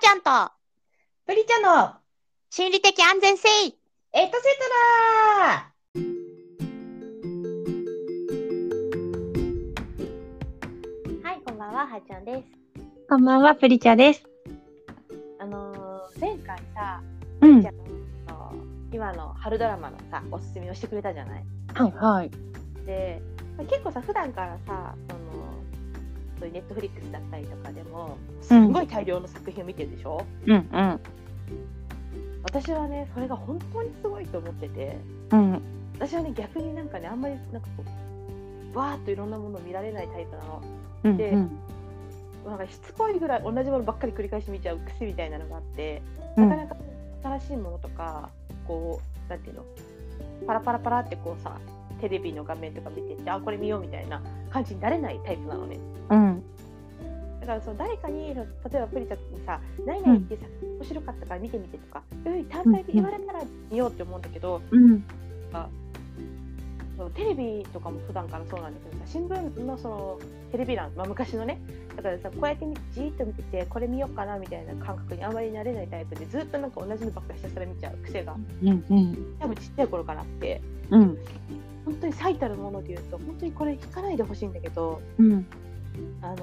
ちゃんとプリちゃんの心理的安全性エトセトラはい、こんばんは、はーちゃんです。こんばんは、プリチャです。あのー、前回さ、うん。じゃあの今の春ドラマのさ、おすすめをしてくれたじゃない？はいはい。で、まあ結構さ、普段からさ、そのそういうネットフリックスだったりとかでも、すんごい大量の作品を見てるでしょ、うんうん。私はね、それが本当にすごいと思ってて、うん。私はね、逆になんかね、あんまりなんかこう、わーっといろんなものを見られないタイプなの。うんでうん。なんかしつこいぐらい同じものばっかり繰り返し見ちゃう癖みたいなのがあって、うんなかなか新しいものとかこうなんていうの？パラパラパラってこうさテレビの画面とか見ててあこれ見ようみたいな感じになれないタイプなのねうん。だからその誰かに例えばプリちゃんにさ「何々ってさ、面白かったから見てみて」とかそういうふうに単体で言われたら見ようって思うんだけど、うん。テレビとかも普段からそうなんだけどさ新聞のそのテレビ欄、まあ、昔のねだからさこうやってみじーっと見ててこれ見ようかなみたいな感覚にあまりなれないタイプでずっとなんか同じのばっかりひたすら見ちゃう癖がうんうん。多分ちっちゃい頃からあってうん。本当に最たるもので言うと本当にこれ引かないでほしいんだけどうん。あの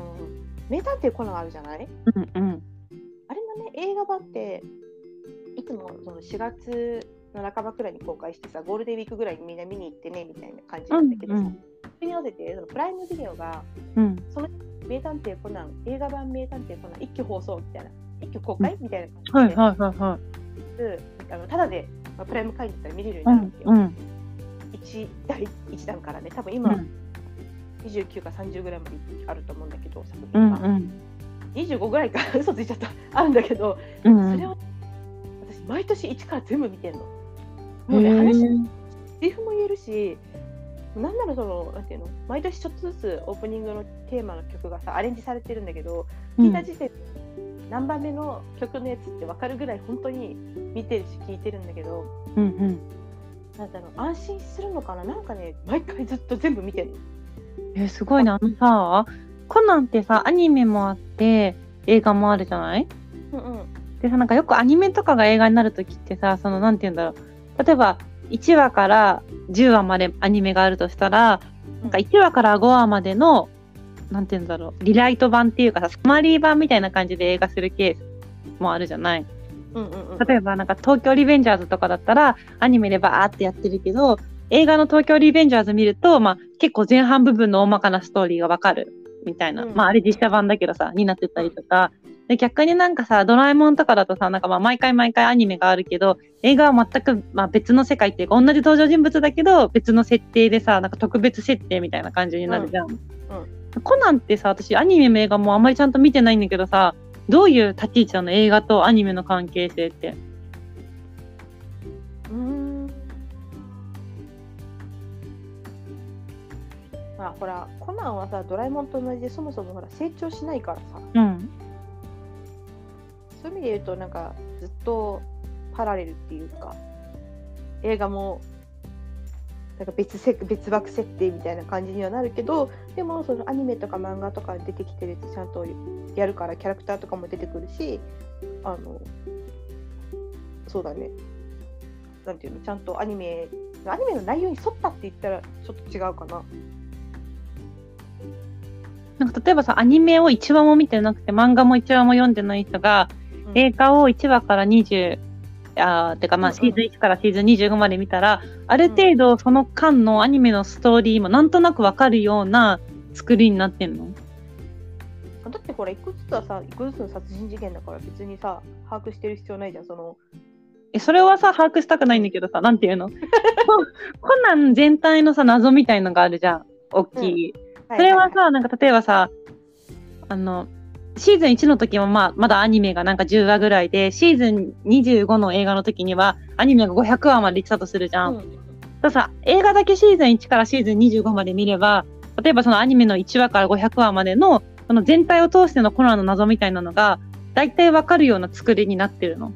名探偵コナンあるじゃない？うんうん。あれのね映画版っていつもその4月の半ばくらいに公開してさゴールデンウィークぐらいにみんな見に行ってねみたいな感じなんだけどさ、それに合わせてそのプライムビデオがうん。名探偵コナン映画版名探偵コナン一挙放送みたいな一挙公開みたいな感じで、はいはいはいはあのただで、まあ、プライム会員だったら見れるよい。うんうになるんですよ、うん。一第一弾からね多分今、うん29か30ぐらいまであると思うんだけど作う品が、ん。うん。25ぐらいか。嘘ついちゃった。あるんだけど、うんそれを私毎年一から全部見てんの。もうね話セリフも言えるしなんならそのなんていうの毎年ちょっとずつオープニングのテーマの曲がさアレンジされてるんだけど聞いた時点で何番目の曲のやつって分かるぐらい本当に見てるし聞いてるんだけどうんうん。なんだろう安心するのかな？なんかね毎回ずっと全部見てるの。え、すごいな。あのさ、コナンってさ、アニメもあって、映画もあるじゃない？うんうんでさ、なんかよくアニメとかが映画になるときってさ、その、なんて言うんだろう。例えば、1話から10話までアニメがあるとしたら、なんか1話から5話までの、なんて言うんだろう、リライト版っていうかさ、サマリー版みたいな感じで映画するケースもあるじゃない？うんうんうん例えばなんか東京リベンジャーズとかだったら、アニメでバーってやってるけど、映画の東京リベンジャーズ見ると、まあ結構前半部分の大まかなストーリーがわかるみたいな。うんまああれ実写版だけどさ、になってたりとか。で逆になんかさ、ドラえもんとかだとさ、なんかまあ毎回毎回アニメがあるけど、映画は全くまあ別の世界っていうか、同じ登場人物だけど、別の設定でさ、なんか特別設定みたいな感じになるじゃん。コナンってさ、私アニメも映画もあんまりちゃんと見てないんだけどさ、どういう立ち位置なの？映画とアニメの関係性って。うーんまあほらコナンはさドラえもんと同じでそもそもほら成長しないからさうん。そういう意味で言うとなんかずっとパラレルっていうか映画もなんか別せ別枠設定みたいな感じにはなるけどでもそのアニメとか漫画とか出てきてるとちゃんとやるからキャラクターとかも出てくるしあのそうだねなんていうのちゃんとアニメアニメの内容に沿ったって言ったらちょっと違うかな。なんか例えばさ、アニメを1話も見てなくて、漫画も1話も読んでない人が、うん。映画を1話から20、あーてかまあうんうん。シーズン1からシーズン25まで見たら、ある程度その間のアニメのストーリーもなんとなくわかるような作りになってんの？だってこれ一個ずつはさ一個ずつの殺人事件だから別にさ把握してる必要ないじゃんその。え、それはさ、把握したくないんだけどさ、なんていうの？コナン全体のさ、謎みたいのがあるじゃん。大きい。それはさ、なんか例えばさ、あの、シーズン1の時もまあ、まだアニメがなんか10話ぐらいで、シーズン25の映画の時には、アニメが500話まで行ってたとするじゃん。うんたださ、映画だけシーズン1からシーズン25まで見れば、例えばそのアニメの1話から500話までの、その全体を通してのコナンの謎みたいなのが、大体わかるような作りになってるの。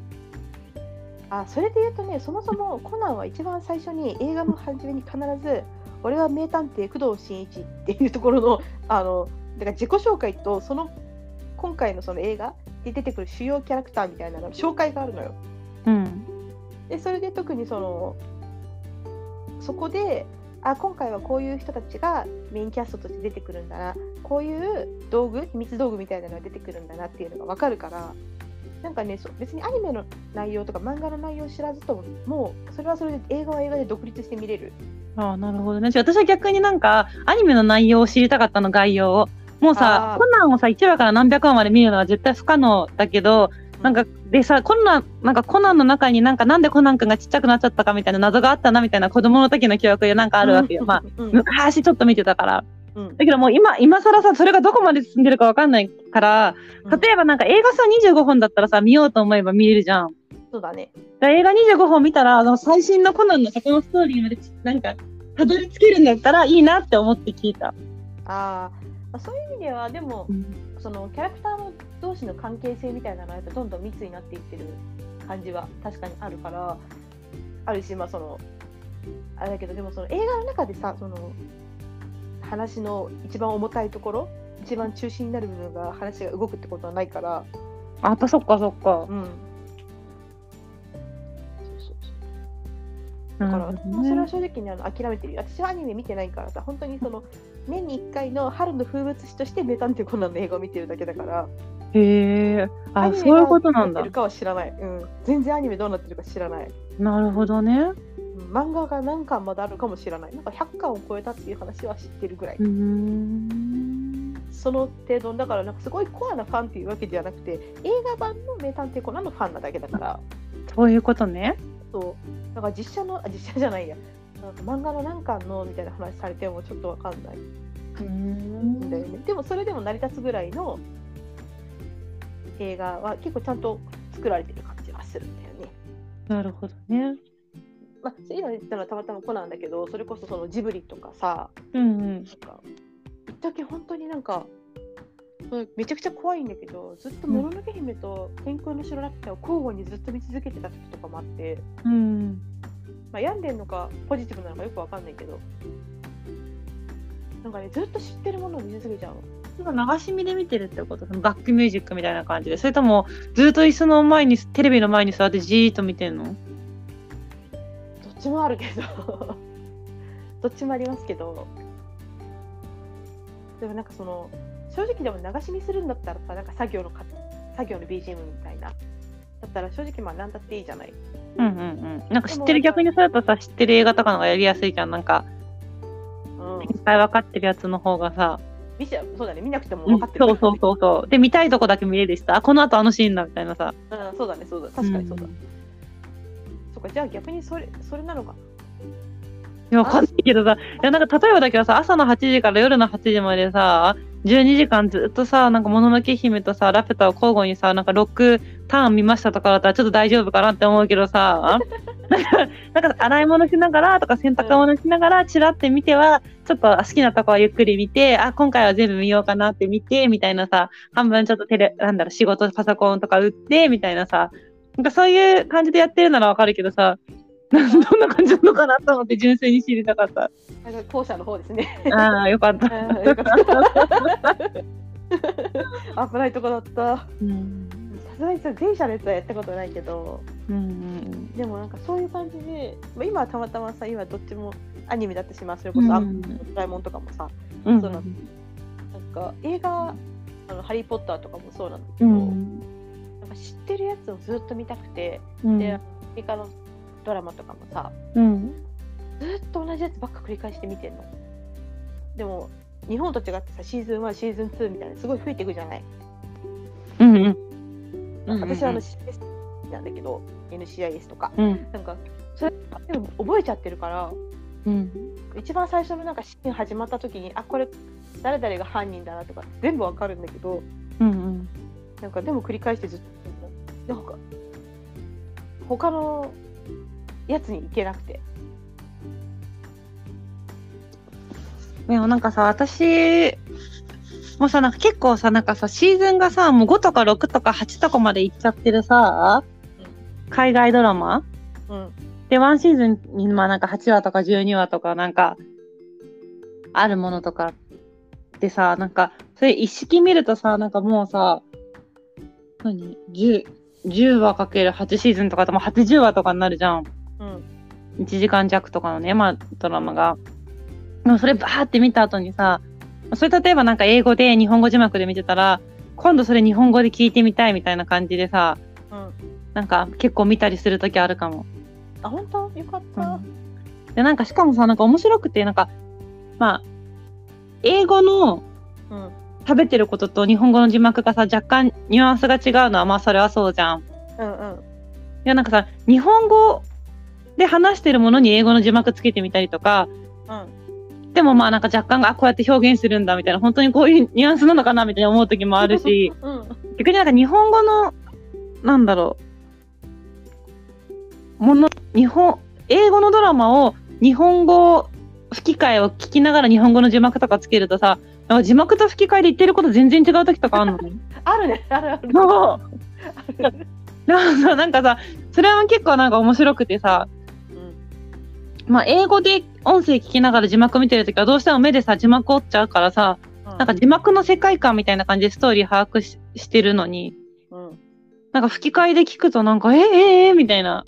あそれで言うとねそもそもコナンは一番最初に映画の初めに必ず「俺は名探偵工藤新一」っていうところの あのだから自己紹介とその今回のその映画で出てくる主要キャラクターみたいなの紹介があるのよ。うん。でそれで特にそのそこであ今回はこういう人たちがメインキャストとして出てくるんだなこういう道具秘密道具みたいなのが出てくるんだなっていうのが分かるからなんかね別にアニメの内容とか漫画の内容を知らずとももうそれはそれで映画は映画で独立して見れるああ、なるほどね。私は逆になんか、アニメの内容を知りたかったの、概要を。もうさコナンをさ、1話から何百話まで見るのは絶対不可能だけど、なんか、でさ、コナン、なんかコナンの中になんかなんでコナン君がちっちゃくなっちゃったかみたいな謎があったなみたいな子供の時の記憶でなんかあるわけよ。まあ、うん昔ちょっと見てたから。うん。だけどもう今、今更さ、それがどこまで進んでるかわかんないから、うん。例えばなんか映画さ、25本だったらさ、見ようと思えば見れるじゃん。そうだね。だ映画25本見たら、あの最新のコナンの過去のストーリーまでちなんか、たどり着けるんだったらいいなって思って聞いた。ああそういう意味ではでもそのキャラクターの同士の関係性みたいなのはやっぱどんどん密になっていってる感じは確かにあるからあるしまあそのあれだけどでもその映画の中でさその話の一番重たいところ一番中心になる部分が話が動くってことはないから。あ、とそっかそっか。うん。そうそうそう。だから、なるほどもうそれはね正直にあの諦めてる。よ私はアニメ見てないからさ本当にその年に1回の春の風物詩として名探偵コナンの映画を見てるだけだから。へえ。あ、そういうことなんだ。がどうなってる。かは知らない、うん、全然アニメどうなってるか知らない、なるほどね。うん、漫画が何巻まであるかも知らないなんか100巻を超えたっていう話は知ってるぐらい。その程度だからなんかすごいコアなファンっていうわけではなくて映画版の名探偵コナンのファンなだけだからそういうことね。そうだから実写のあ実写じゃないやなんか漫画の何巻のみたいな話されてもちょっとわかんないうんんだよね。でもそれでも成り立つぐらいの映画は結構ちゃんと作られてる感じがするんだよね。なるほどね。まあ、今言ったのはたまたまコナンだけどそれこそそのジブリとかさうんうん。なんかぶっちゃけ本当になんかうんめちゃくちゃ怖いんだけどずっと「もののけ姫」と「天空の城ラピュタ」を交互にずっと見続けてた時とかもあって、うん。まあ、病んでんのかポジティブなのかよくわかんないけどなんかねずっと知ってるものを見続けちゃうの。今流し見で見てるってこと？そのバックミュージックみたいな感じでそれともずっと椅子の前にテレビの前に座ってじーっと見てんの？ちもあるけど。どっちもありますけど。でもなんかその正直でも流し見するんだったらさなんか作業のか作業の BGM みたいな。だったら正直まあ何だっていいじゃない。うんうんうん。なんか知ってる逆にそうだとさ知ってる映画とかの方がやりやすいじゃん。なんかうん。いっぱい分かってるやつの方がさ、見ちゃう。そうだね。見なくてもうん。分かってる。そうそうそうそう。で見たいとこだけ見れるしさ。あこの後あのシーンだみたいなさ。うん、そうだねそうだ。確かにそうだ、んそうかじゃあ逆にそれそれなのか。いや、わかんないけどさ、いや、なんか例えばだけどさ、朝の8時から夜の8時までさ、12時間ずっとさ、なんか、もののけ姫とさ、ラピュタを交互にさ、なんか6ターン見ましたとかだったらちょっと大丈夫かなって思うけどさ、なんか、なんか洗い物しながらとか洗濯物しながらチラって見ては、ちょっと好きなとこはゆっくり見て、あ、今回は全部見ようかなって見て、みたいなさ、半分ちょっとテレ、なんだろう、仕事パソコンとか打って、みたいなさ、なんかそういう感じでやってるならわかるけどさ、なんどんな感じなのかなと思って純粋に知りたかった。なんか後者の方ですねああ、よかった。うんよかった危ないとこだったさうん。すがにさ前者のやつはやったことないけどうん。でもなんかそういう感じで、まあ、今はたまたまさ今どっちもアニメだったしまあそれこそ、んドラえもんとかもさうん。そうなんなんか映画あの「ハリー・ポッター」とかもそうなんだけうど、ん。なんか知ってるやつをずっと見たくて、うん。でアメリカのドラマとかもさうん。ずっと同じやつばっか繰り返して見てんのでも日本と違ってさシーズン1シーズン2みたいなすごい増えていくじゃない、うん。うん。私はあの CS なんだけど NCIS とかうん。なんかそれ覚えちゃってるからうん。一番最初のなんかシーン始まった時にあこれ誰々が犯人だなとか全部わかるんだけどうん。なんかでも繰り返してずっとなんか他のやつに行けなくて。でもなんかさ、私もさ、なんか結構さ、なんかさ、シーズンがさ、もう5とか6とか8とかまで行っちゃってるさ、海外ドラマ？うん。で、ワンシーズンに、まあなんか8話とか12話とかなんか、あるものとかでさ、なんか、それ一式見るとさ、なんかもうさ、何？10, 10話かける8シーズンとかでも80話とかになるじゃん。うん1時間弱とかのね、まあ、ドラマが。でもそれバーって見た後にさ、それ例えばなんか英語で日本語字幕で見てたら、今度それ日本語で聞いてみたいみたいな感じでさ、うんなんか結構見たりするときあるかも。あ本当？よかった、で、なんかしかもさ、なんか面白くて、なんか、まあ、英語のうん食べてることと日本語の字幕がさ、若干ニュアンスが違うのは、まあそれはそうじゃん。いうんうん。や、なんかさ、日本語で話してるものに英語の字幕つけてみたりとか、うん。でもまあなんか若干、あ、こうやって表現するんだみたいな、本当にこういうニュアンスなのかなみたいな思う時もあるし、うん。逆になんか日本語の、なんだろう、もの、日本、英語のドラマを日本語吹き替えを聞きながら日本語の字幕とかつけるとさ、なんか字幕と吹き替えで言ってること全然違う時とかあるのね？あるね。あるある。そう。なんかさなんかさ、それは結構なんか面白くてさ、うん。まあ英語で音声聞きながら字幕見てるときはどうしても目でさ字幕追っちゃうからさ、なんか字幕の世界観みたいな感じでストーリー把握ししてるのに、うん。なんか吹き替えで聞くとなんか、えー、えー、えー、みたいな。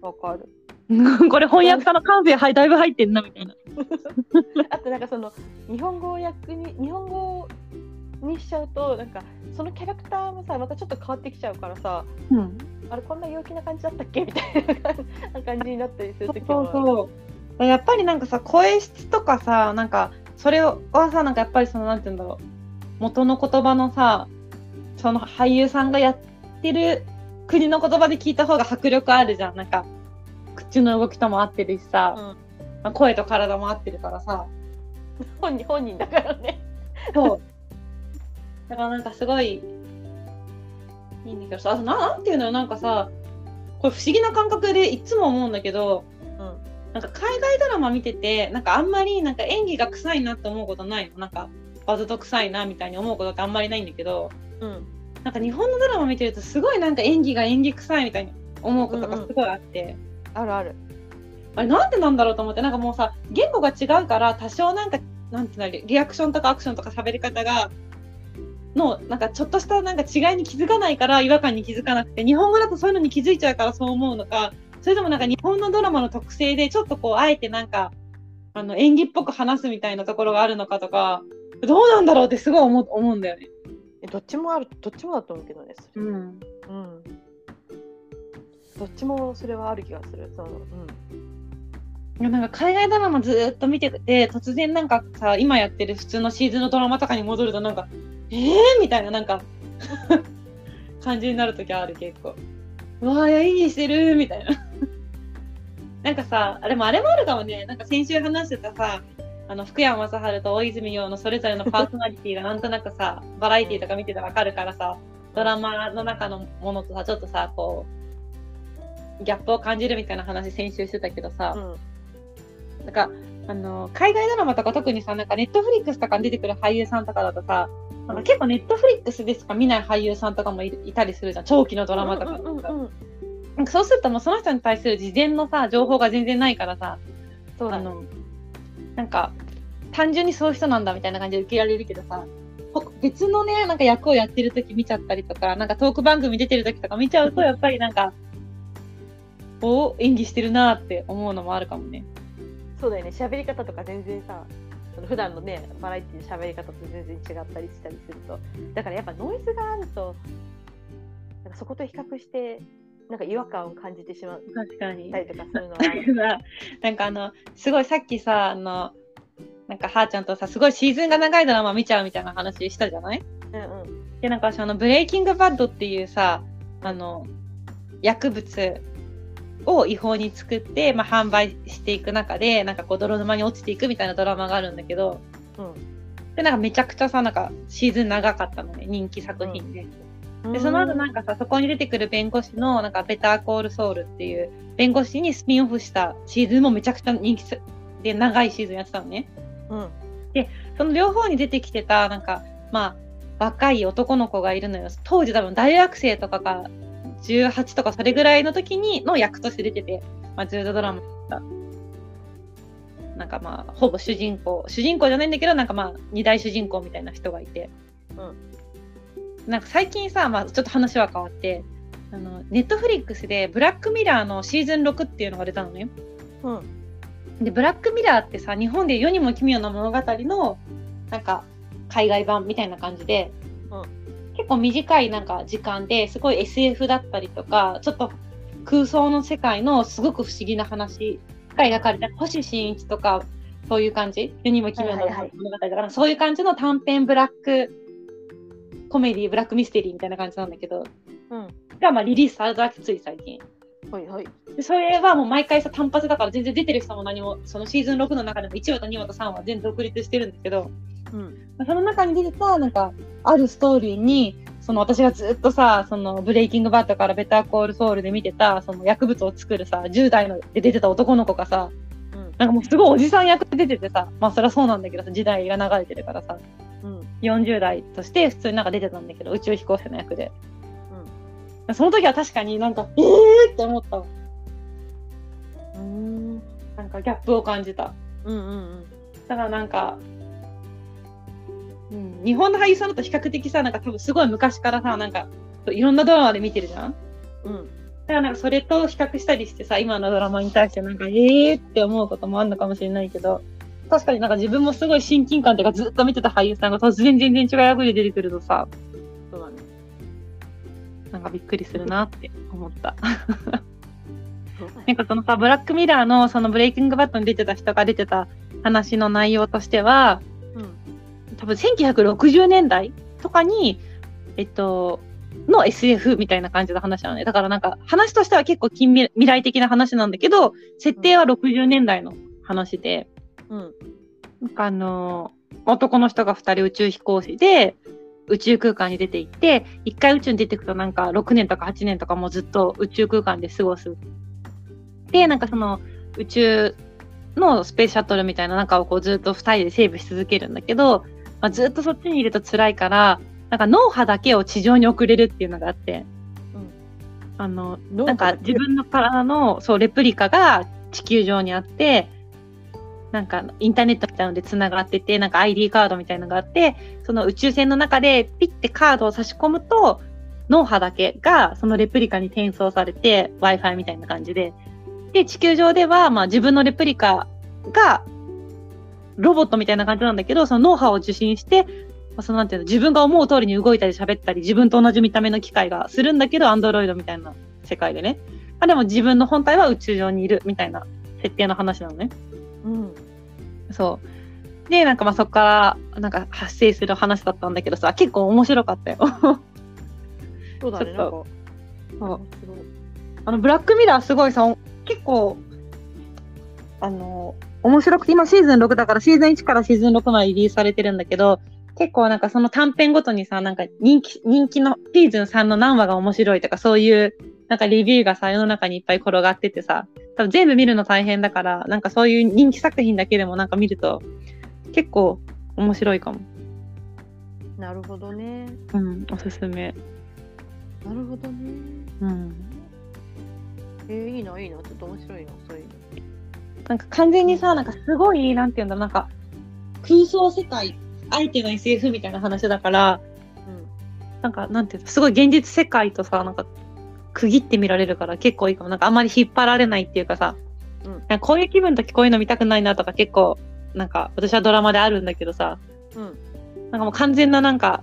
わかる これ翻訳家の感性はいだいぶ入ってんなみたいな。あとなんかその日本語訳に日本語にしちゃうとなんかそのキャラクターもさまたちょっと変わってきちゃうからさうん。あれこんな陽気な感じだったっけ？みたいな感じになったりするそう時もそうそう。やっぱりなんかさ、声質とかさ、なんか、それはさ、なんかやっぱりその、なんて言うんだろう。元の言葉のさ、その俳優さんがやってる国の言葉で聞いた方が迫力あるじゃん。なんか、口の動きとも合ってるしさ、うん。まあ声と体も合ってるからさ。本人本人だからね。そう。だからなんかすごい、いいんだけどさ、あとななんていうのよ、なんかさ、これ不思議な感覚でいつも思うんだけど、うん。なんか海外ドラマ見てて、なんかあんまりなんか演技が臭いなって思うことないの。なんか、わざと臭いなみたいに思うことってあんまりないんだけど、うん。なんか日本のドラマ見てるとすごいなんか演技が演技臭いみたいに思うことがすごいあって、あるあるあれなんでなんだろうと思って、なんかもうさ、言語が違うから多少なんか、なんていうの、リリアクションとかアクションとか喋り方が、の、なんかちょっとしたなんか違いに気づかないから違和感に気づかなくて、日本語だとそういうのに気づいちゃうからそう思うのか、それともなんか日本のドラマの特性でちょっとこう、あえてなんか、あの、演技っぽく話すみたいなところがあるのかとか、どうなんだろうってすごい思う思うんだよね。えどっちもあるどっちもだと思うけどねそれん。うんどっちもそれはある気がするそのうんなんか海外ドラマずっと見てて、突然なんかさ、今やってる普通のシーズンのドラマとかに戻るとなんか、えーみたいななんか、感じになるときある結構。うわー、演技してるみたいな。なんかさ、あれもあれもあるかもね、なんか先週話してたさ、あの福山雅治と大泉洋のそれぞれのパーソナリティがなんとなくさ、バラエティとか見ててわかるからさ、ドラマの中のものとさ、ちょっとさ、こう、ギャップを感じるみたいな話先週してたけどさ、うん。なんか、あの、海外ドラマとか特にさ、なんかネットフリックスとかに出てくる俳優さんとかだとさ、なん。か結構ネットフリックスでしか見ない俳優さんとかもいいたりするじゃん。長期のドラマとかうんうんうんうん。なんかそうするともうその人に対する事前のさ、情報が全然ないからさ、そうあの、なんか、単純にそういう人なんだみたいな感じで受けられるけどさ、ほ別のね、なんか役をやってる時見ちゃったりとか、なんかトーク番組出てる時とか見ちゃうと、やっぱりなんか、お演技してるなって思うのもあるかもね。そうだよね。喋り方とか全然さ普段のねバラエティの喋り方と全然違ったりしたりすると。だからやっぱノイズがあるとなんかそこと比較してなんか違和感を感じてしまっ確かに。た。りとかするのは。なんかあの、すごいさっきさ、あの、なんかはーちゃんとさ、すごいシーズンが長いドラマ見ちゃうみたいな話したじゃない？うんうん。で、なんか私あの、ブレイキングバッドっていうさ、あの、薬物を違法に作って、まあ、販売していく中で、なんかこう、泥沼に落ちていくみたいなドラマがあるんだけど、うんで、なんかめちゃくちゃさ、なんかシーズン長かったのね、人気作品で。で、その後なんかさ、そこに出てくる弁護士の、なんか、ベターコールソウルっていう、弁護士にスピンオフしたシーズンもめちゃくちゃ人気すで、長いシーズンやってたのね。うんその両方に出てきてた、なんか、まあ、若い男の子がいるのよ。当時多分大学生とかが、18とかそれぐらいの時にの役として出てて、まあ、ずっとドラマだなんかまあ、ほぼ主人公、主人公じゃないんだけど、なんかまあ、二大主人公みたいな人がいて。なんか最近さ、まあ、ちょっと話は変わってあのネットフリックスで「ブラックミラー」のシーズン6っていうのが出たのね。うんでブラックミラーってさ日本で世にも奇妙な物語のなんか海外版みたいな感じで、うん結構短いなんか時間ですごい SF だったりとかちょっと空想の世界のすごく不思議な話が描かれた星新一とかそういう感じ？世にも奇妙なはいはいはい。物語だから、そういう感じの短編ブラックコメディブラックミステリーみたいな感じなんだけどうん。がまあリリースされたわけつい最近。はいはい。でそれはもう毎回さ単発だから全然出てる人も何もそのシーズン6の中でも1話と2話と3話全然独立してるんですけどうん。まあその中に出てたなんかあるストーリーにその私がずっとさそのブレイキングバットからベターコールソウルで見てたその薬物を作るさ10代ので出てた男の子がさうん。なんかもうすごいおじさん役で出ててさまあそりゃそうなんだけどさ時代が流れてるからさうん。40代として普通になんか出てたんだけど宇宙飛行士の役で、その時は確かになんかえー？って思ったわ。うん。なんかギャップを感じた。うんうんだからなんか、うん、日本の俳優さんだと比較的さなんか多分すごい昔からさなんかいろんなドラマで見てるじゃん？うん。だからなんかそれと比較したりしてさ今のドラマに対してなんかえー？って思うこともあるのかもしれないけど確かになんか自分もすごい親近感というかずっと見てた俳優さんが突然全然違う役で出てくるとさなんかびっくりするなって思った。なんかそのさブラックミラーのそのブレイキングバットに出てた人が出てた話の内容としてはうん。多分1960年代とかにえっとの SF みたいな感じの話なのね。だからなんか話としては結構近未未来的な話なんだけど設定は60年代の話で、うん。なんかあの男の人が2人宇宙飛行士で宇宙空間に出て行って一回宇宙に出てくとなんか6年とか8年とかもずっと宇宙空間で過ごす。でなんかその宇宙のスペースシャトルみたいな中をこうずっと2人でセーブし続けるんだけど、まあ、ずっとそっちにいると辛いからなんか脳波だけを地上に送れるっていうのがあって、うん。あのなんか自分の体のそうレプリカが地球上にあってなんかインターネットみたいなのでつながっててなんか ID カードみたいなのがあってその宇宙船の中でピッてカードを差し込むと脳波だけがそのレプリカに転送されて w i f i みたいな感じでで地球上ではまあ自分のレプリカがロボットみたいな感じなんだけどその脳波を受信して、そのなんていうの自分が思う通りに動いたり喋ったり自分と同じ見た目の機械がするんだけどアンドロイドみたいな世界でね、まあ、でも自分の本体は宇宙上にいるみたいな設定の話なのね。うん。そう。で、なんかまあそこからなんか発生する話だったんだけどさ、結構面白かったよ。そうだねなんか。そう。あの、ブラックミラーすごいさ、結構、あの、面白くて、今シーズン6だからシーズン1からシーズン6までリリースされてるんだけど、結構なんかその短編ごとにさ、なんか人気、人気のシーズン3の何話が面白いとかそういうなんかレビューがさ、世の中にいっぱい転がっててさ、多分全部見るの大変だから、なんかそういう人気作品だけでもなんか見ると結構面白いかも。なるほどねうん、おすすめ。なるほどねうん。えー、いいないいなちょっと面白いなそういうのなんか完全にさ、なんかすごい、なんていうんだろう、なんか空想世界、相手の SF みたいな話だから、なんか、なんていうの、すごい現実世界とさ、なんか、区切って見られるから結構いいかも。なんかあんまり引っ張られないっていうかさ、うんなんかこういう気分の時こういうの見たくないなとか結構、なんか私はドラマであるんだけどさ、うんうんなんかもう完全ななんか、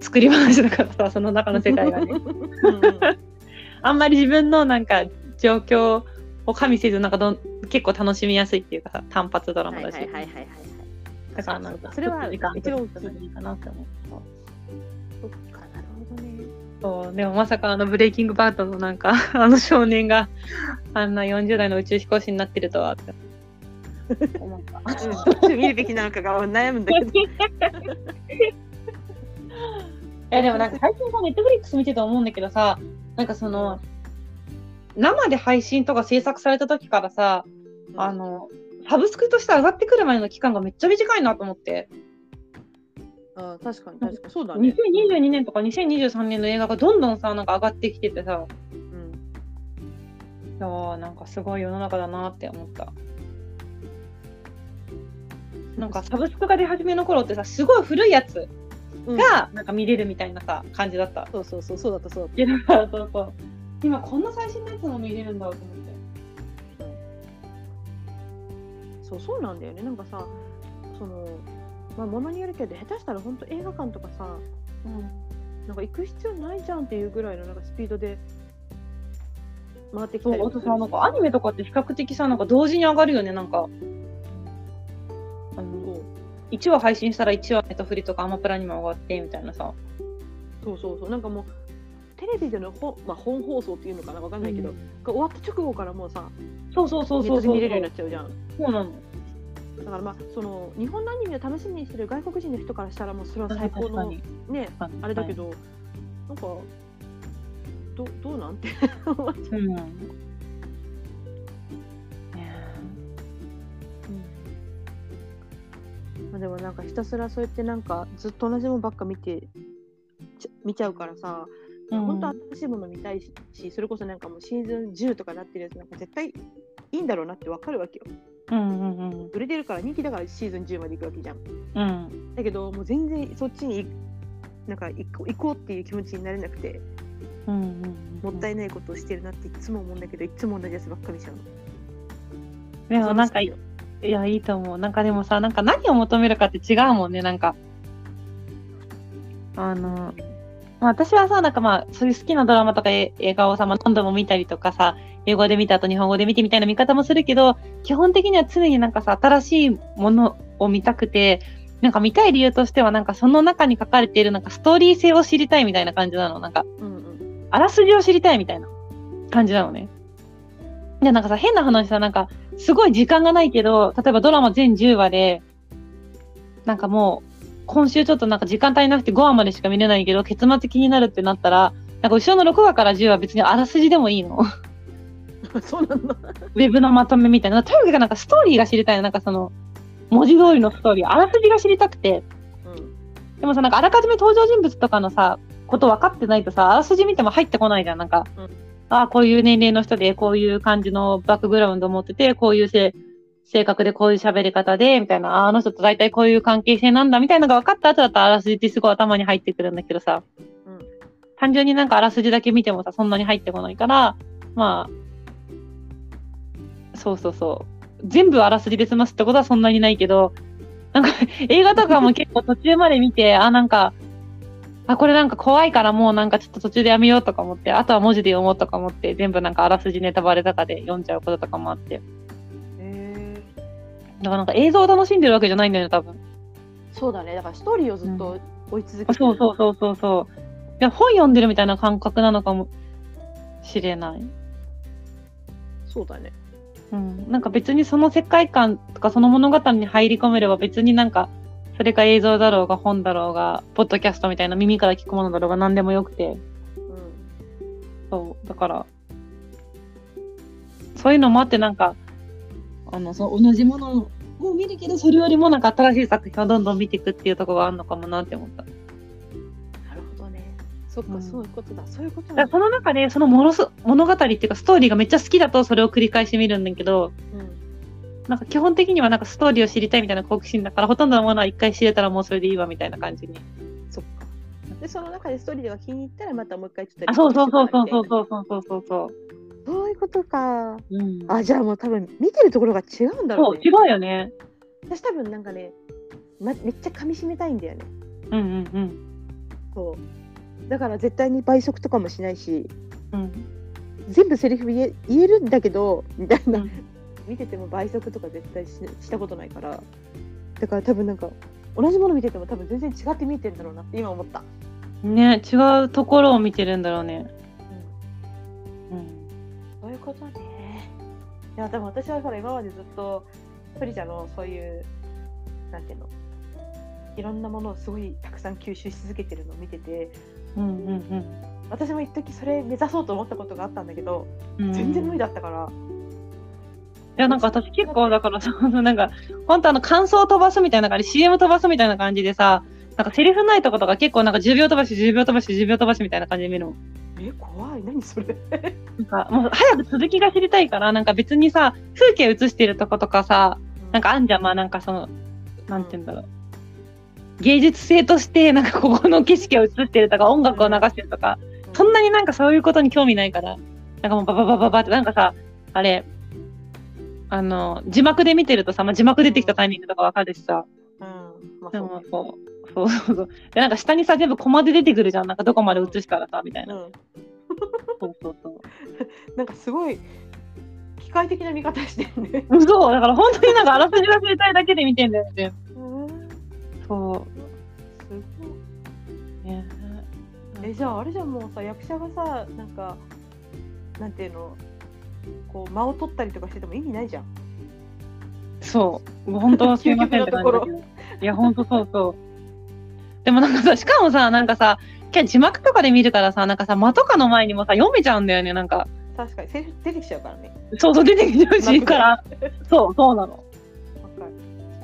作り話だからさ、その中の世界がね。うんうんあんまり自分のなんか状況を加味せず、なんかどん結構楽しみやすいっていうかさ、単発ドラマだし。はいはいはいはいはいだからなんか、それは一番といいかなって思った。そそうでもまさかあのブレイキングバートのなんか あの少年があんな40代の宇宙飛行士になってるとはって。思った。見るべきなのかが悩むんだけど。いやでもなんか最近さネットフリックス見てて思うんだけどさなんかその生で配信とか制作された時からさあのサブスクとして上がってくる前の期間がめっちゃ短いなと思ってあー確かに確かに。そうだね。2022年とか2023年の映画がどんどんさなんか上がってきててさ。うん。いやーなんかすごい世の中だなって思った。なんかサブスクが出始めの頃ってさすごい古いやつうん。がなんか見れるみたいなさ感じだった。そうそうそうそうだったそうだっいやだからそうそう。今こんな最新のやつも見れるんだと思って。たそうそうなんだよね。なんかさそのまあものによるけど下手したら本当映画館とかさなんか行く必要ないじゃんっていうぐらいのなんかスピードで回ってきたそう、りもするしあとさ、なんかアニメとかって比較的さ、なんか同時に上がるよね、なんか。あの、1話配信したら1話ネットフリとかアマプラにも上がって、みたいなさ。そうそうそうなんかもうテレビでの本,、まあ、本放送っていうのかなわかんないけど、うんが終わった直後からもうさそうそうそうネッそうそう。トで見れるようになっちゃうじゃんそうなの。だからまあその日本のアニメを楽しみにしてる外国人の人からしたらもうそれは最高のねはいあれだけど、なんかどどうなんて。思っちゃううん。ねまあ、でもなんかひたすらそうやってなんかずっと同じものばっか見てち見ちゃうからさ、えうん。本当は新しいもの見たいしそれこそなんかもうシーズン10とかなってるやつなんか絶対いいんだろうなってわかるわけようんうんうん。売れてるから人気だからシーズン10まで行くわけじゃん。うん。だけどもう全然そっちになんか行こう行こうっていう気持ちになれなくてうんうんもったいないことをしてるなっていつも思うんだけどいつも同じやつばっかりしちゃうの。でもなんかいやいいと思う。なんかでもさなんか何を求めるかって違うもんねなんか。あのまあ私はさなんかまあそういう好きなドラマとか映画をさ、まあ、何度も見たりとかさ英語で見た後日本語で見てみたいな見方もするけど基本的には常になんかさ新しいものを見たくてなんか見たい理由としてはなんかその中に書かれているなんかストーリー性を知りたいみたいな感じなのなんかうんうんあらすじを知りたいみたいな感じなのね。で、なんかさ、変な話さ、なんか、すごい時間がないけど、例えばドラマ全10話で、なんかもう、今週ちょっとなんか時間足りなくて5話までしか見れないけど、結末気になるってなったら、なんか後ろの6話から10話別にあらすじでもいいの。そうなんだウェブのまとめみたいな。とにかくなんかストーリーが知りたいの。なんかその、文字通りのストーリー、あらすじが知りたくて。うんでもさ、なんかあらかじめ登場人物とかのさ、こと分かってないとさ、あらすじ見ても入ってこないじゃん。なんか、うんああ、こういう年齢の人で、こういう感じのバックグラウンドを持ってて、こういうせ性格でこういう喋り方で、みたいな、あの人と大体こういう関係性なんだ、みたいなのが分かった後だったらあらすじってすごい頭に入ってくるんだけどさ、うん単純になんかあらすじだけ見てもさ、そんなに入ってこないから、まあ、そうそうそう。全部あらすじで済ますってことはそんなにないけど、なんか 映画とかも結構途中まで見て、あ、なんか、あ、これなんか怖いからもうなんかちょっと途中でやめようとか思って、あとは文字で読もうとか思って、全部なんかあらすじネタバレとかで読んじゃうこととかもあって。だからなんか映像を楽しんでるわけじゃないんだよね、多分。そうだねだからストーリーをずっと追い続けてる、そうそうそうそうそう。いや、本読んでるみたいな感覚なのかもしれない。そうだねうん。なんか別にその世界観とかその物語に入り込めれば別になんか、それが映像だろうが本だろうが、ポッドキャストみたいな耳から聞くものだろうが何でもよくて。うんそう、だから、そういうのもあって、なんか、あの、そう、同じものを見るけど、それよりもなんか新しい作品をどんどん見ていくっていうところがあるのかもなって思った。だなるほどね。そっか、うん。そういうことだ。そういうことその中で、そのものす物語っていうか、ストーリーがめっちゃ好きだと、それを繰り返し見るんだけど、うん。なんか基本的にはなんかストーリーを知りたいみたいな好奇心だから、ほとんどのものは一回知れたらもうそれでいいわみたいな感じに。そっか。でその中でストーリーが気に入ったらまたもう一回ちょっとあ、そうそうそうそうリそうそうそうそうそう。そういうことかうん。あじゃあもう多分見てるところが違うんだろそうう、ね違うよね。私多分なんかね、ま、めっちゃ噛み締めたいんだよねうんうんうん。そうだから絶対に倍速とかもしないしうん。全部セリフ言え言えるんだけどみたいな、うん見てても倍速とか絶対ししたことないからだから多分なんか同じもの見てても多分全然違って見えてんだろうなって今思った、ね、違うところを見てるんだろうね。ことねいやでも私はほら今までずっとプリちゃんのそういうなんていうのいろんなものをすごいたくさん吸収し続けてるのを見ててうんうん私も一時それ目指そうと思ったことがあったんだけど、うん。全然無理だ。だったからいや、なんか私結構だからさ、なんか、本当あの感想を飛ばすみたいな感じ、CM 飛ばすみたいな感じでさ、なんかセリフないとことか結構なんか10秒飛ばし、10秒飛ばし、10秒飛ばしみたいな感じで見るの。え怖い。何それ。なんかもう早く続きが知りたいから、なんか別にさ、風景映してるとことかさ、なんかあんじゃん、まあなんかその、なんて言うんだろう。芸術性としてなんかここの景色を映してるとか音楽を流してるとか、そんなになんかそういうことに興味ないからなんかもうバババババってなんかさあれあの字幕で見てるとさ、まあ、字幕出てきたタイミングとかわかるしさ。うん。まあでもこうそうそうそうでなんか下にさ全部コマで出てくるじゃんなんかどこまで映したらさみたいな、うんそうそうそうなんかすごい機械的な見方してるね。そうだから本当になんかあらすじ忘れたいだけで見てんだよねうんそすごい。えじゃああれじゃんもうさ役者がさなんかなんていうのこう間を取ったりとかしてても意味ないじゃん。そう。もう本当すいませんって感じだけど。いや、本当そうそう。でもなんかさ、しかもさ、なんかさ、字幕とかで見るからさ、なんかさ、間とかの前にもさ、読めちゃうんだよね、なんか。確かにセリフ出てきちゃうからね。そうそう、出てきてほしいから。そう、そうなの。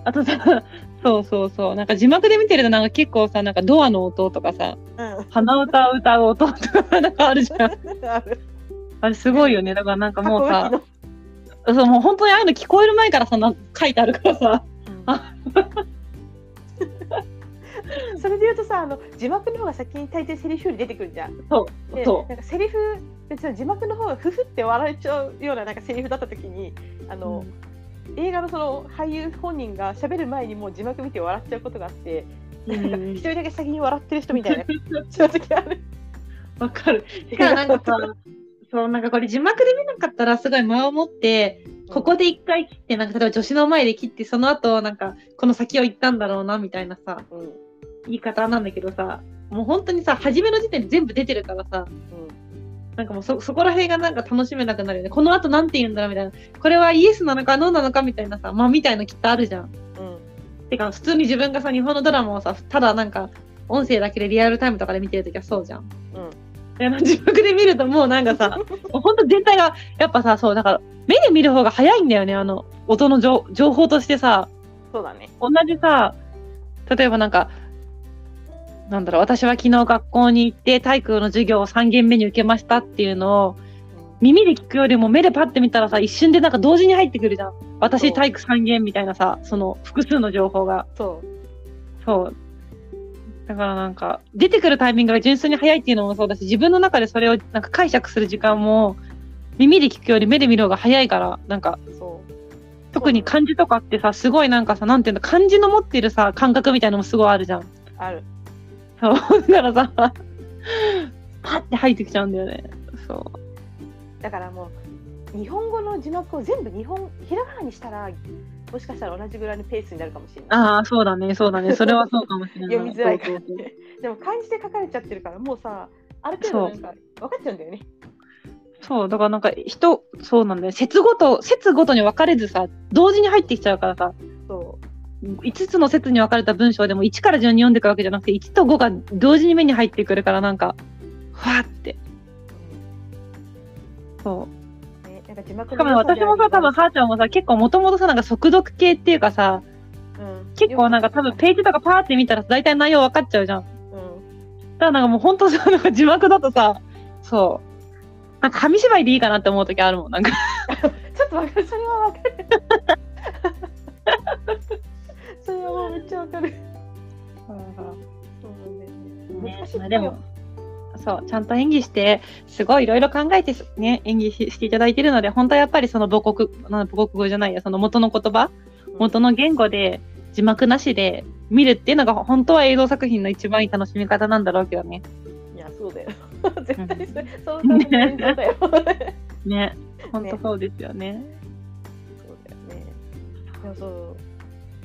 あとさ、そうそうそう。なんか字幕で見てるとなんか結構さ、なんかドアの音とかさ、うん。鼻歌を歌う音とかなんかあるじゃん。ある。あれすごいよね。だからなんかもうさそうもう本当にああいうの聞こえる前からさ、な書いてあるからさ。あ それで言うとさあの字幕の方が先に大抵セリフより出てくるじゃん。そう、でそなんかセリフ別に字幕の方がフフって笑えちゃうようななんかセリフだった時にあう。の、映画のその俳優本人が喋る前にもう字幕見て笑っちゃうことがあって、うんなんか一人だけ先に笑ってる人みたいな 正直ある。わかる。しかもなんかさ、そう、なんかこれ字幕で見なかったらすごい間を持って、ここで一回切って、なんか例えば女子の前で切って、その後、なんかこの先を行ったんだろうな、みたいなさ、うんうん言い方なんだけどさ、もう本当にさ、初めの時点で全部出てるからさ、なんかもうそ、そこら辺がなんか楽しめなくなるよね。この後なんて言うんだろうみたいな。これはイエスなのかノーなのかみたいなさ、まあみたいのきっとあるじゃん。うんてか、普通に自分がさ、日本のドラマをさ、ただなんか、音声だけでリアルタイムとかで見てるときはそうじゃん。うんであの字幕で見るともうなんかさ、もうほんと全体が、やっぱさ、そう、だから、目で見る方が早いんだよね、あの、音の情情報としてさ、そうだね。同じさ、例えばなんか、なんだろう、私は昨日学校に行って体育の授業を3限目に受けましたっていうのを、耳で聞くよりも目でパッて見たらさ、一瞬でなんか同時に入ってくるじゃん。そ私う体育3限みたいなさ、その複数の情報が。そうそう。だからなんか、出てくるタイミングが純粋に早いっていうのもそうだし、自分の中でそれをなんか解釈する時間も、耳で聞くより目で見る方が早いから、なんか、そう特に漢字とかってさ、すごいなんかさ、なんていうの、漢字の持ってるさ、感覚みたいなのもすごいあるじゃん。ある。そう。だからさ、パッて入ってきちゃうんだよね。そう。だからもう日本語の字幕を全部日本ひらがなにしたらもしかしたら同じぐらいのペースになるかもしれない。ああ、そうだね、そうだね。それはそうかもしれない。読みづらいからね。でも漢字で書かれちゃってるからもうさある程度なんか分かっちゃうんだよね。そう、だからなんか人、そうなんだよ。節ごと、節ごとに分かれずさ、同時に入ってきちゃうからさ、そ5つの節に分かれた文章でも1から順に読んでいくわけじゃなくて、1と5が同時に目に入ってくるから、なんか、ふわって。う。そう。なんか字幕しかも私もさ、多分、はーちゃんもさ、結構もともとさ、なんか速読系っていうかさ、うん、結構なんか多分ページとかパーって見たら大体内容分かっちゃうじゃん。うん、だからなんかもう本当さ、なんか字幕だとさ、そう。なんか紙芝居でいいかなって思う時あるもん。なんか、ちょっと分かるそれは分かる。それはめっちゃ分かる。そうなんだよね。難しいまあでも、そう、ちゃんと演技して、すごいいろいろ考えてね、演技ししていただいてるので、本当はやっぱりその母国、なん母国語じゃないや、その元の言葉、元の言語で字幕なしで見るっていうのが、本当は映像作品の一番いい楽しみ方なんだろうけどね。いや、そうだよ。絶対そういう感じの映像だよ。そうだよね。ね、本当そうですよね。でもそう、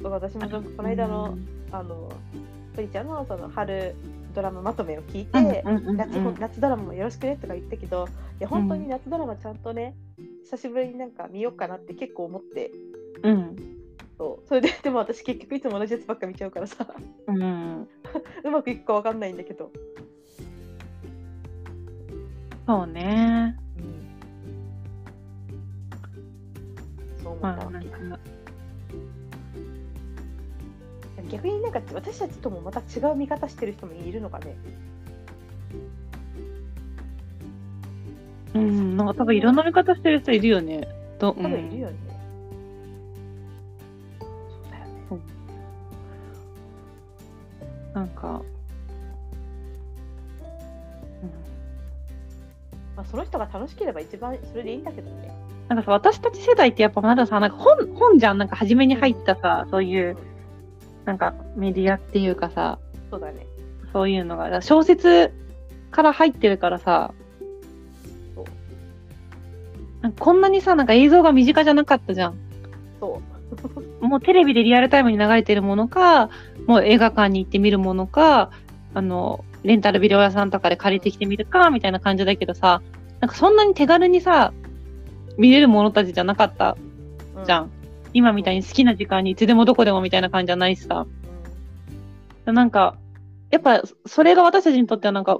私もこの間の、あの、プリちゃんのその春ドラマまとめを聞いて、うんうんうんうん夏夏ドラマもよろしくねとか言ったけど、いや、本当に夏ドラマちゃんとね、久しぶりになんか見ようかなって結構思って、うん。そうそれで、でも私結局いつも同じやつばっか見ちゃうからさ、うん。うまくいくかわかんないんだけど。そうね。そう思っまあ、たわけ。なんか、逆になんか私たちともまた違う見方してる人もいるのかね。うん、なんか多分いろんな見方してる人いるよね。と、多分いるよね。そうだよね。なんか、まあ、その人が楽しければ一番それでいいんだけどね。なんかさ、私たち世代ってやっぱまださ、なんか本、本じゃん、なんか初めに入ったさ、そういう、なんかメディアっていうかさ、そうだね。そういうのが、小説から入ってるからさなんかこんなにさ、なんか映像が身近じゃなかったじゃん。そう。もうテレビでリアルタイムに流れてるものか、もう映画館に行って見るものか、あの、レンタルビデオ屋さんとかで借りてきてみるか、みたいな感じだけどさ、なんかそんなに手軽にさ、見れるものたちじゃなかったうじゃん。今みたいに好きな時間にいつでもどこでもみたいな感じじゃないしさ。なんか、やっぱそれが私たちにとってはなんか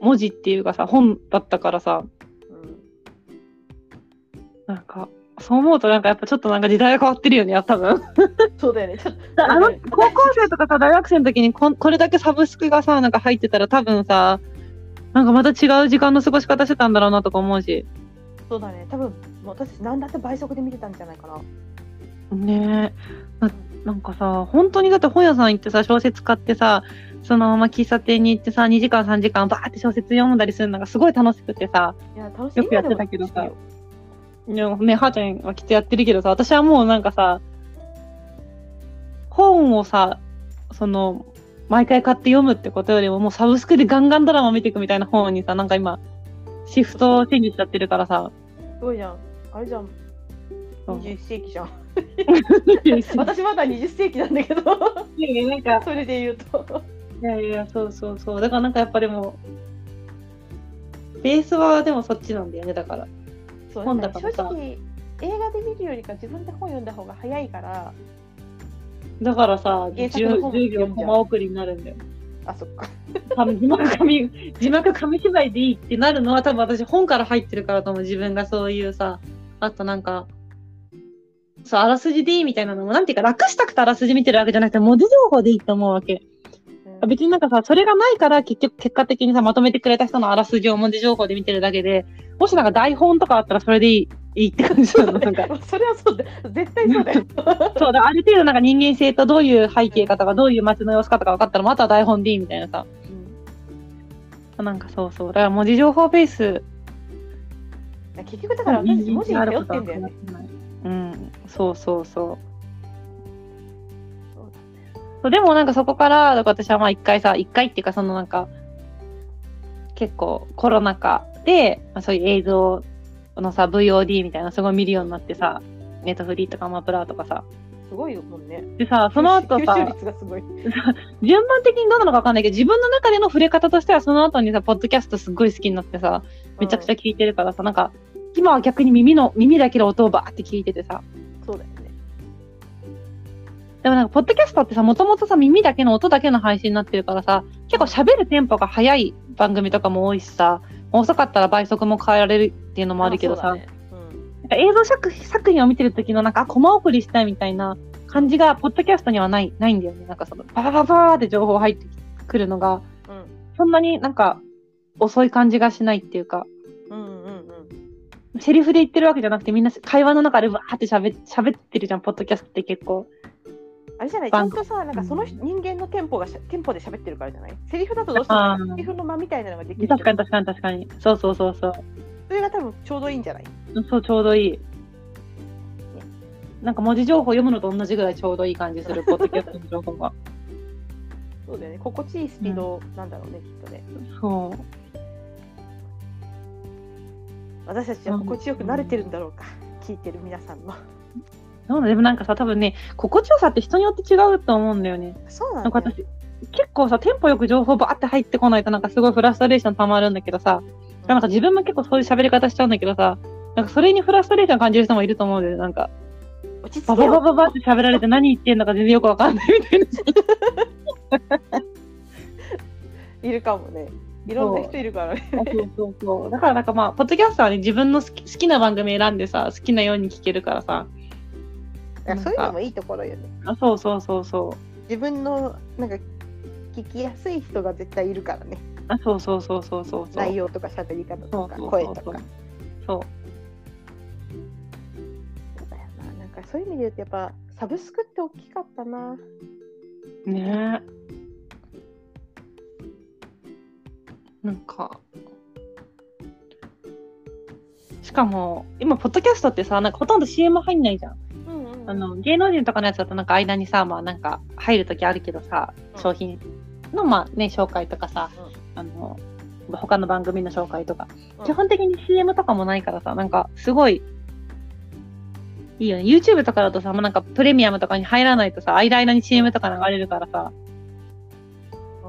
文字っていうかさ、本だったからさ、なんか、そう思うとなんかやっぱちょっとなんか時代が変わってるよね、多分。そうだよね。あの、高校生とかさ、大学生の時にこんこれだけサブスクがさ、なんか入ってたら多分さ、なんかまた違う時間の過ごし方してたんだろうなとか思うし。そうだね。多分私なんだって倍速で見てたんじゃないかな。ねえ。ななんかさ、本当にだって本屋さん行ってさ、小説買ってさ、そのまま喫茶店に行ってさ、2時間3時間バーって小説読んだりするのがすごい楽しくてさ。よくやってたけどさいやね、はーちゃんはきっとやってるけどさ、私はもうなんかさ、本をさ、その、毎回買って読むってことよりも、もうサブスクでガンガンドラマ見ていくみたいな本にさ、なんか今、シフトをチェンジしちゃってるからさ。すごいじゃん。あれじゃん。そう21世紀じゃん。い 私まだ20世紀なんだけど。やいやなんか、それで言うと。いやいや、そうそうそう。だからなんかやっぱでも、ベースはでもそっちなんだよね、だから。そう本だからさ正直映画で見るよりか自分で本読んだ方が早いから。だからさ、原 10, 作の本10秒読んじゃうコマ送りになるんだよ。あそっか。字幕紙、字幕紙芝居でいいってなるのは多分私本から入ってるからと思う。自分がそういうさ、あとなんか、そう、あらすじでいいみたいなのも、なんていうか楽したくてあらすじ見てるわけじゃなくて、文字情報でいいと思うわけ。うん別になんかさ、それがないから結局結果的にさ、まとめてくれた人のあらすじを文字情報で見てるだけで、もしなんか台本とかあったらそれでいいいいって感じなの。なんか それはそうだ。絶対そうだよ。そうだ、ある程度なんか人間性とどういう背景かとか、どういう街の様子かとか分かったら、また台本でいいみたいなさ。なんかそうそう。だから文字情報ベース。結局だから文字に頼ってんだよね。うん、そうそうそう。そうでもなんかそこから、だから私はまあ一回さ、一回っていうかそのなんか、結構コロナ禍で、まあ、そういう映像のさ、VOD みたいなのすごい見るようになってさ、ネットフリーとかマプラとかさ。すごいよもんね。でさ、その後さ、率がすごい。順番的にどうなのかわかんないけど、自分の中での触れ方としては、その後にさ、ポッドキャストすっごい好きになってさ、めちゃくちゃ聞いてるからさ、なんか、今は逆に耳の、耳だけの音をバーって聞いててさ、そうだよね。でもなんか、ポッドキャストってさ、もともとさ、耳だけの音だけの配信になってるからさ、結構喋るテンポが速い番組とかも多いしさ、遅かったら倍速も変えられるっていうのもあるけどさ、そうんか映像作作品を見てる時のなんか、あコマ送りしたいみたいな感じが、ポッドキャストにはない、ないんだよね。なんかその、ババババーって情報入ってくるのが、うんそんなになんか、遅い感じがしないっていうか。セリフで言ってるわけじゃなくて、みんな会話の中でわーって喋喋ってるじゃん、ポッドキャストって結構。あれじゃない、ちゃんとさ、なんかその人人間のテンポがしテンポで喋ってるからじゃない？セリフだとどうしてもセリフの間みたいなのができる。確かに確かに確かに。そうそうそうそう。それが多分ちょうどいいんじゃない？そう、ちょうどいい。なんか文字情報読むのと同じぐらいちょうどいい感じする、ポッドキャストの情報が。そうだよね。心地いいスピードなんだろうね、きっとね。そう。私たちは心地よく慣れてるんだろうか。聞いてる皆さんの。そうだでもなんかさ、多分ね、心地よさって人によって違うと思うんだよね。そうななんだよ。私、結構さ、テンポよく情報バーって入ってこないとなんかすごいフラストレーション溜まるんだけどさ、なんか自分も結構そういう喋り方しちゃうんだけどさ、なんかそれにフラストレーション感じる人もいると思うんだよね。なんか、落ち着バババ。ババって喋られて何言ってんのか全然よくわかんないみたいな。いるかもね。いろんな人いるからね。そうそうそう。だからなんかまあ、ポッドキャストはね、自分の好き好きな番組選んでさ、好きなように聞けるからさ。いやそういうのもいいところよね。あそうそうそうそう。自分のなんか聞きやすい人が絶対いるからね。あそうそうそうそうそうそう。内容とか喋り方とかそうそうそう声とか。そうそだよな。なんかそういう意味で言うとやっぱサブスクって大きかったな。う。ねなんか、しかも、今、ポッドキャストってさ、なんかほとんど CM 入んないじゃん。うんうんあの芸能人とかのやつだとなんか間にさ、まあなんか入るときあるけどさ、うん商品のまあね、紹介とかさ、あの、他の番組の紹介とか、うん基本的に CM とかもないからさ、なんかすごい、いいよね。YouTube とかだとさ、もうなんかプレミアムとかに入らないとさ、間々に CM とか流れるからさ、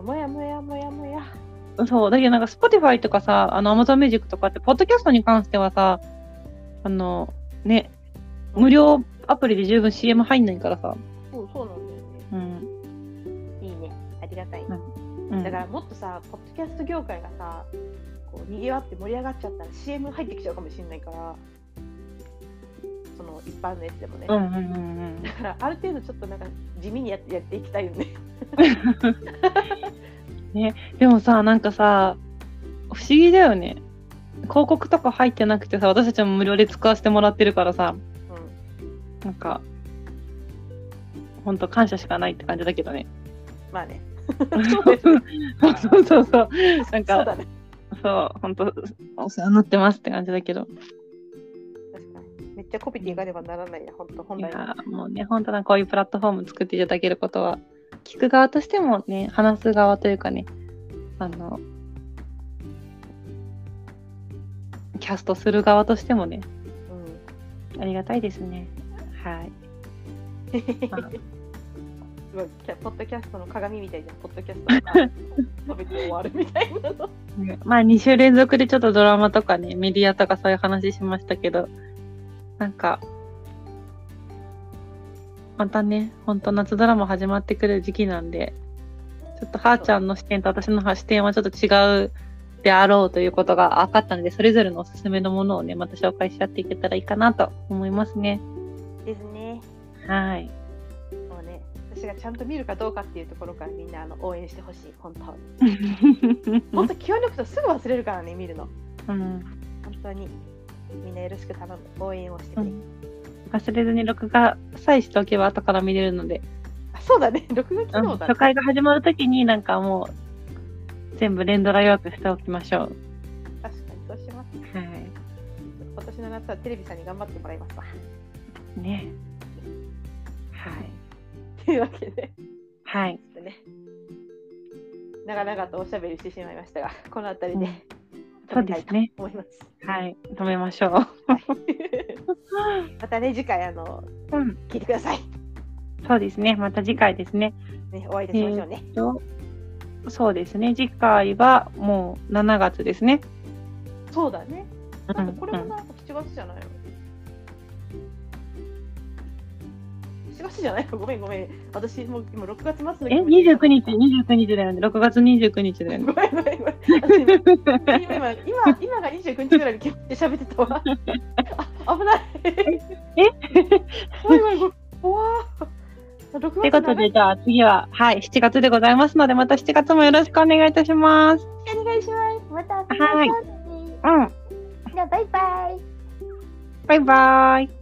もやもやも。そう、だけどなんか Spotify とかさ、あの Amazon Music とかって、ポッドキャストに関してはさ、あの、ね、無料アプリで十分 CM 入んないからさ、そうそうなんだよね。うん。いいね。ありがたい。うん、だからもっとさ、ポッドキャスト業界がさ、こう賑わって盛り上がっちゃったら CM 入ってきちゃうかもしれないから、その一般のやつでもね。うんうんうんうん。だからある程度ちょっとなんか地味にやってやっていきたいよね。でもさ、なんかさ、不思議だよね。広告とか入ってなくてさ、私たちも無料で使わせてもらってるからさ、うん。なんか、ほんと感謝しかないって感じだけどね。まあね。そう そうそうそう。なんか、そうだね。そう、ほんと、お世話になってますって感じだけど。確かに。めっちゃコピーでいかねばならないな、本当本来は。いや、もうね、本当なこういうプラットフォーム作っていただけることは、聞く側としてもね、話す側というかね、あの、キャストする側としてもね、うん。ありがたいですね。はい。すごい、キャポッドキャストの鏡みたいじゃん、ポッドキャストが食べて終わるみたいなの。ねまあ2週連続でちょっとドラマとかね、メディアとかそういう話しましたけど、なんか、またね、ほんと夏ドラマ始まってくる時期なんで、ちょっとはーちゃんの視点と私の視点はちょっと違うであろうということが分かったので、それぞれのおすすめのものをね、また紹介し合っていけたらいいかなと思いますね。ですね。はい。もうね、私がちゃんと見るかどうかっていうところからみんなあの応援してほしい、本当に。本当気を抜くとすぐ忘れるからね、見るの。うん本当に。みんなよろしく頼む。応援をしてくれ。うん忘れずに録画さえしておけば後から見れるので、あそうだね、録画機うん能だね。初回が始まるときになんかもう全部連ドラ予約しておきましょう。確かにそうします。はい。今年の夏はテレビさんに頑張ってもらいますわ。ね。はい。というわけで、はい。ちょっとね、長々とおしゃべりしてしまいましたが、この辺りでそう止めたいとですね。思います。はい。止めましょう。またね、次回あのうん。聞いてください。そうですね。また次回ですね。ね、お会いいたしましょうね。とそうですね。次回はもう7月ですね。そうだね。うんなんかこれもうんなんか7月じゃないの、7月じゃないのごめんごめん。私もう今6月末のえ、29日、29日だよね。6月29日だよねご。めんごめんごめん。私今今今今が29日ぐらいに決めて喋ってたわ。あ危ない。えごめんごめんごめん。うわー6ということで、じゃあ次は、はい、7月でございますので、また7月もよろしくお願いいたします。お願いします。また遊びましょうね。うん。じゃあバイバイ。バイバイ。